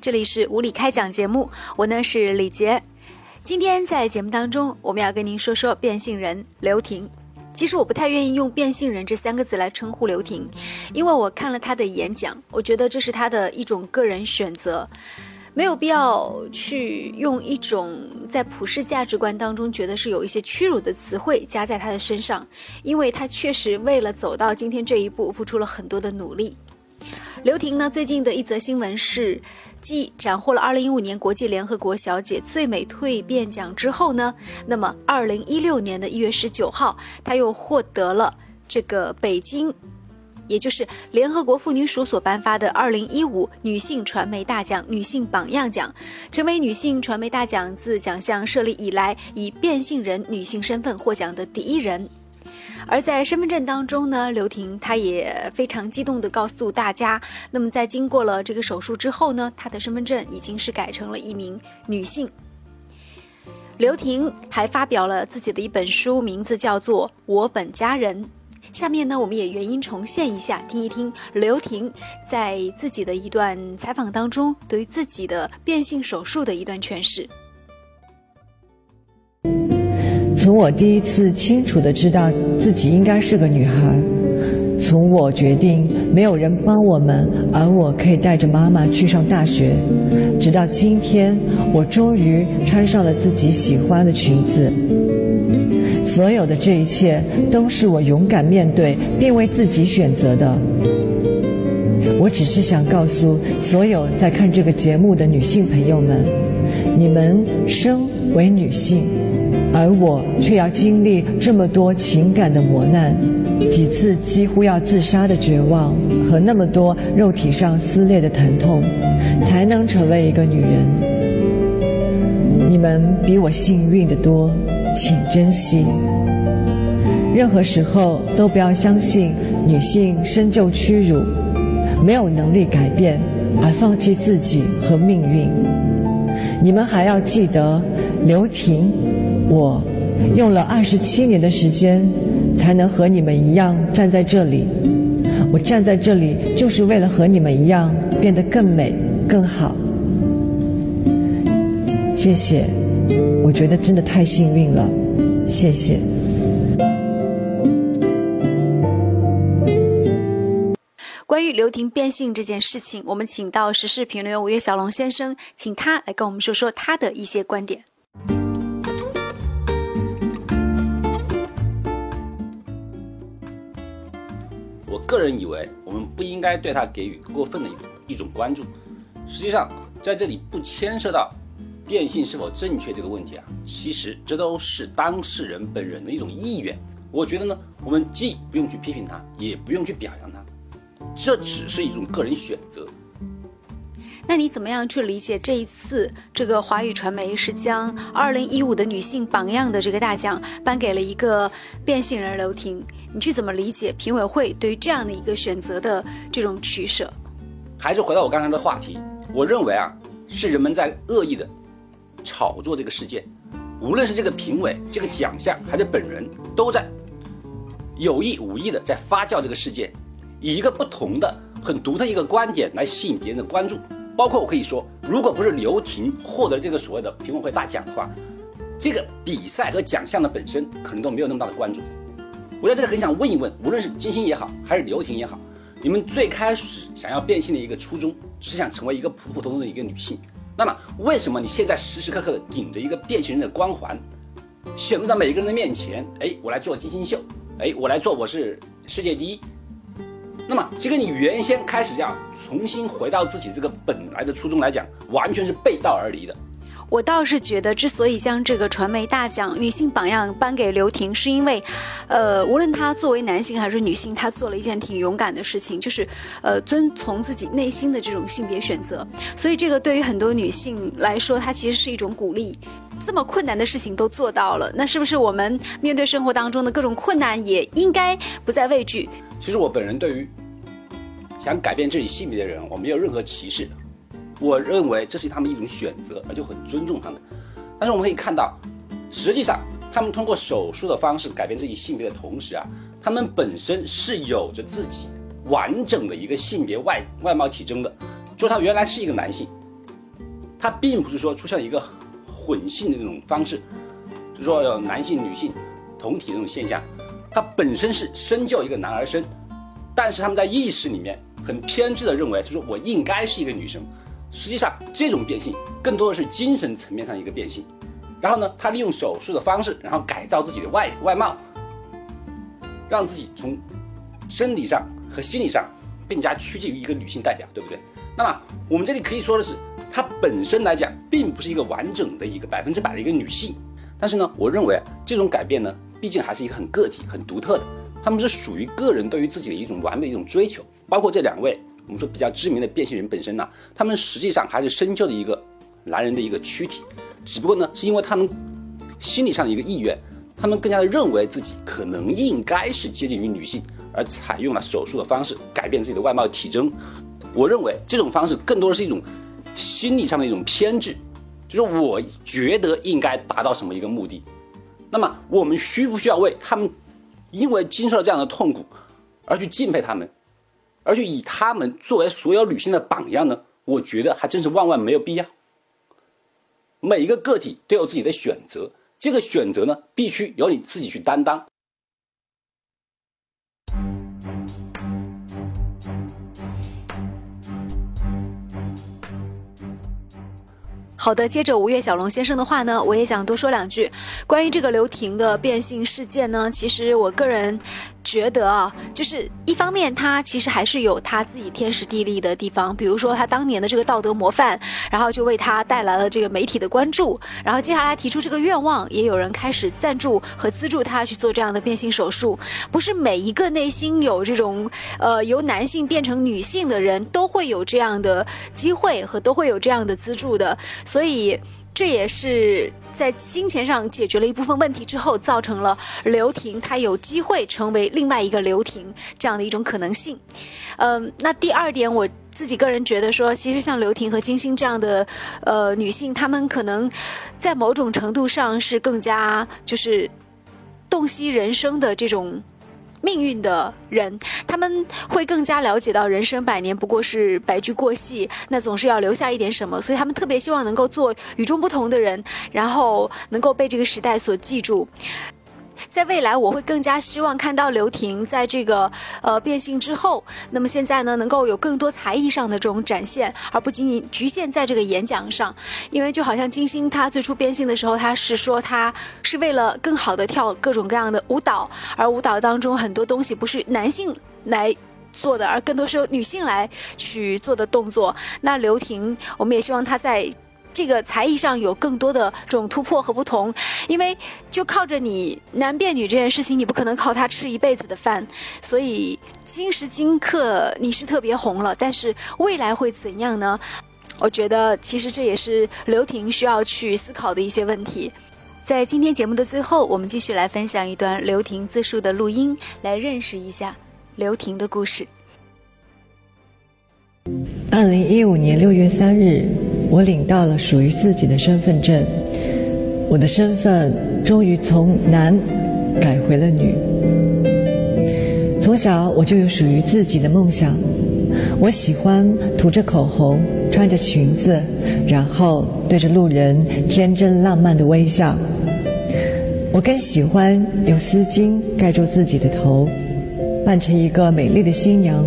这里是无理开讲节目，我呢是李杰。今天在节目当中，我们要跟您说说变性人刘婷。其实我不太愿意用“变性人”这三个字来称呼刘婷，因为我看了她的演讲，我觉得这是她的一种个人选择，没有必要去用一种在普世价值观当中觉得是有一些屈辱的词汇加在她的身上，因为她确实为了走到今天这一步，付出了很多的努力。刘婷呢，最近的一则新闻是，继斩获了2015年国际联合国小姐最美蜕变奖之后呢，那么2016年的一月十九号，她又获得了这个北京，也就是联合国妇女署所颁发的2015女性传媒大奖女性榜样奖，成为女性传媒大奖自奖项设立以来以变性人女性身份获奖的第一人。而在身份证当中呢，刘婷她也非常激动地告诉大家，那么在经过了这个手术之后呢，她的身份证已经是改成了一名女性。刘婷还发表了自己的一本书，名字叫做《我本家人》。下面呢，我们也原音重现一下，听一听刘婷在自己的一段采访当中对于自己的变性手术的一段诠释。从我第一次清楚的知道自己应该是个女孩，从我决定没有人帮我们，而我可以带着妈妈去上大学，直到今天，我终于穿上了自己喜欢的裙子。所有的这一切都是我勇敢面对并为自己选择的。我只是想告诉所有在看这个节目的女性朋友们，你们生为女性。而我却要经历这么多情感的磨难，几次几乎要自杀的绝望和那么多肉体上撕裂的疼痛，才能成为一个女人。你们比我幸运的多，请珍惜。任何时候都不要相信女性身就屈辱，没有能力改变而放弃自己和命运。你们还要记得，刘婷。我用了二十七年的时间，才能和你们一样站在这里。我站在这里，就是为了和你们一样变得更美、更好。谢谢，我觉得真的太幸运了。谢谢。关于刘婷变性这件事情，我们请到时事评论员吴越小龙先生，请他来跟我们说说他的一些观点。个人以为，我们不应该对他给予过分的一种关注。实际上，在这里不牵涉到电信是否正确这个问题啊，其实这都是当事人本人的一种意愿。我觉得呢，我们既不用去批评他，也不用去表扬他，这只是一种个人选择。那你怎么样去理解这一次这个华语传媒是将二零一五的女性榜样的这个大奖颁给了一个变性人刘婷？你去怎么理解评委会对于这样的一个选择的这种取舍？还是回到我刚才的话题，我认为啊，是人们在恶意的炒作这个事件，无论是这个评委、这个奖项，还是本人，都在有意无意的在发酵这个事件，以一个不同的、很独特一个观点来吸引别人的关注。包括我可以说，如果不是刘婷获得这个所谓的评委会大奖的话，这个比赛和奖项的本身可能都没有那么大的关注。我在这里很想问一问，无论是金星也好，还是刘婷也好，你们最开始想要变性的一个初衷，只是想成为一个普普通通的一个女性。那么，为什么你现在时时刻刻的顶着一个变性人的光环，显露在每一个人的面前？哎，我来做金星秀，哎，我来做我是世界第一。那么，这跟你原先开始要重新回到自己这个本来的初衷来讲，完全是背道而离的。我倒是觉得，之所以将这个传媒大奖女性榜样颁给刘婷，是因为，呃，无论她作为男性还是女性，她做了一件挺勇敢的事情，就是，呃，遵从自己内心的这种性别选择。所以，这个对于很多女性来说，它其实是一种鼓励。这么困难的事情都做到了，那是不是我们面对生活当中的各种困难，也应该不再畏惧？其实，我本人对于想改变自己性别的人，我没有任何歧视。我认为这是他们一种选择，而就很尊重他们。但是我们可以看到，实际上他们通过手术的方式改变自己性别的同时啊，他们本身是有着自己完整的一个性别外外貌体征的。就他原来是一个男性，他并不是说出现一个混性的那种方式，就说有男性女性同体那种现象，它本身是生就一个男儿身，但是他们在意识里面很偏执的认为，就说我应该是一个女生。实际上，这种变性更多的是精神层面上一个变性。然后呢，他利用手术的方式，然后改造自己的外外貌，让自己从生理上和心理上更加趋近于一个女性代表，对不对？那么我们这里可以说的是，她本身来讲，并不是一个完整的一个百分之百的一个女性。但是呢，我认为这种改变呢，毕竟还是一个很个体、很独特的，他们是属于个人对于自己的一种完美一种追求。包括这两位。我们说比较知名的变性人本身呢，他们实际上还是深究的一个男人的一个躯体，只不过呢，是因为他们心理上的一个意愿，他们更加的认为自己可能应该是接近于女性，而采用了手术的方式改变自己的外貌体征。我认为这种方式更多的是一种心理上的一种偏执，就是我觉得应该达到什么一个目的。那么我们需不需要为他们因为经受了这样的痛苦而去敬佩他们？而去以他们作为所有女性的榜样呢，我觉得还真是万万没有必要。每一个个体都有自己的选择，这个选择呢，必须由你自己去担当。好的，接着吴越小龙先生的话呢，我也想多说两句。关于这个刘婷的变性事件呢，其实我个人。觉得啊，就是一方面，他其实还是有他自己天时地利的地方，比如说他当年的这个道德模范，然后就为他带来了这个媒体的关注，然后接下来提出这个愿望，也有人开始赞助和资助他去做这样的变性手术。不是每一个内心有这种呃由男性变成女性的人都会有这样的机会和都会有这样的资助的，所以这也是。在金钱上解决了一部分问题之后，造成了刘婷她有机会成为另外一个刘婷这样的一种可能性。嗯，那第二点，我自己个人觉得说，其实像刘婷和金星这样的呃女性，她们可能在某种程度上是更加就是洞悉人生的这种。命运的人，他们会更加了解到人生百年不过是白驹过隙，那总是要留下一点什么，所以他们特别希望能够做与众不同的人，然后能够被这个时代所记住。在未来，我会更加希望看到刘婷在这个呃变性之后，那么现在呢，能够有更多才艺上的这种展现，而不仅仅局限在这个演讲上。因为就好像金星她最初变性的时候，她是说她是为了更好的跳各种各样的舞蹈，而舞蹈当中很多东西不是男性来做的，而更多是由女性来去做的动作。那刘婷，我们也希望她在。这个才艺上有更多的这种突破和不同，因为就靠着你男变女这件事情，你不可能靠他吃一辈子的饭，所以今时今刻你是特别红了，但是未来会怎样呢？我觉得其实这也是刘婷需要去思考的一些问题。在今天节目的最后，我们继续来分享一段刘婷自述的录音，来认识一下刘婷的故事。二零一五年六月三日，我领到了属于自己的身份证，我的身份终于从男改回了女。从小我就有属于自己的梦想，我喜欢涂着口红，穿着裙子，然后对着路人天真浪漫的微笑。我更喜欢用丝巾盖住自己的头，扮成一个美丽的新娘。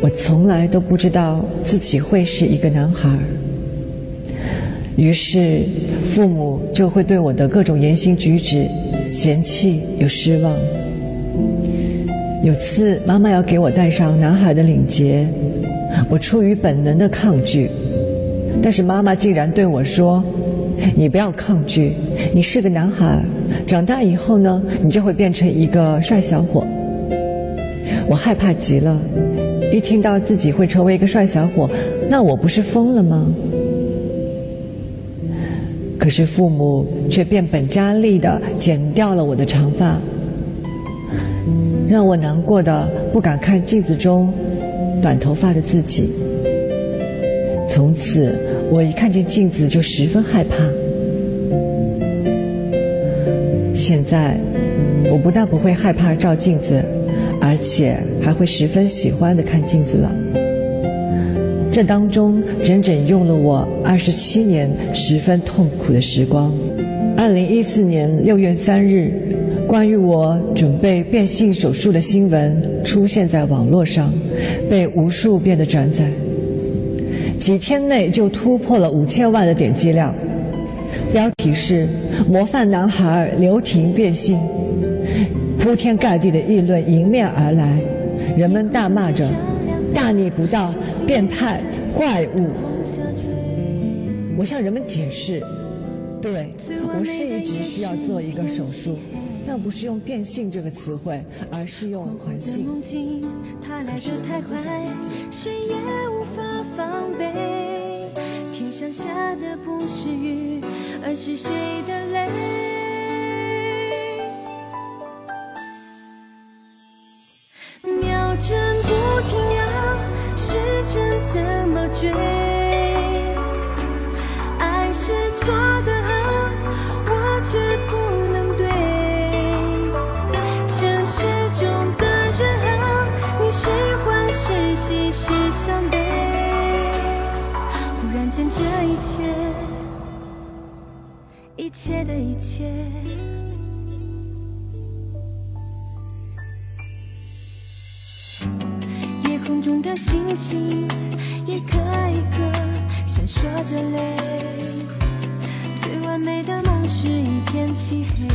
我从来都不知道自己会是一个男孩，于是父母就会对我的各种言行举止嫌弃又失望。有次妈妈要给我戴上男孩的领结，我出于本能的抗拒，但是妈妈竟然对我说：“你不要抗拒，你是个男孩，长大以后呢，你就会变成一个帅小伙。”我害怕极了。一听到自己会成为一个帅小伙，那我不是疯了吗？可是父母却变本加厉的剪掉了我的长发，让我难过的不敢看镜子中短头发的自己。从此，我一看见镜子就十分害怕。现在，我不但不会害怕照镜子。而且还会十分喜欢的看镜子了。这当中整整用了我二十七年十分痛苦的时光。二零一四年六月三日，关于我准备变性手术的新闻出现在网络上，被无数遍的转载，几天内就突破了五千万的点击量。标题是“模范男孩刘婷变性”，铺天盖地的议论迎面而来，人们大骂着。大逆不道、变态、怪物！我向人们解释，对我是一直需要做一个手术，但不是用变性这个词汇，而是用环性。他来得太快，谁也无法防备。天上下的不是雨，而是谁的泪？一切的一切。夜空中的星星。一颗一颗闪烁着泪，最完美的梦是一片漆黑。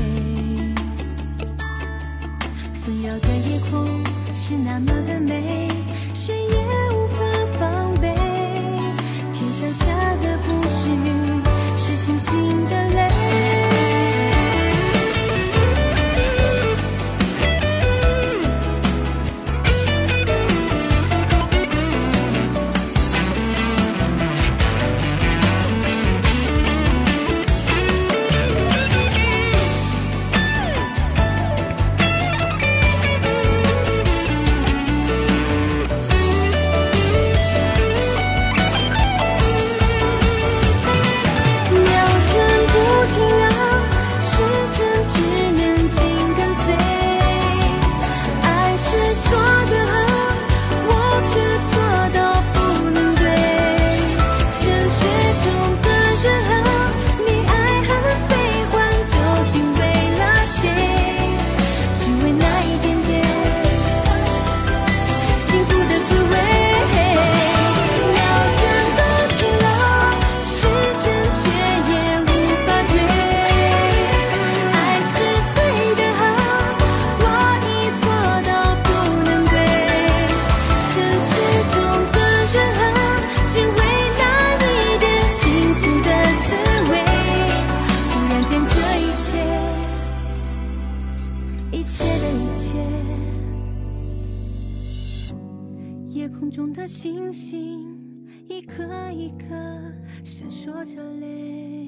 纷扰的夜空是那么的美，谁也星星，一颗一颗闪烁着泪。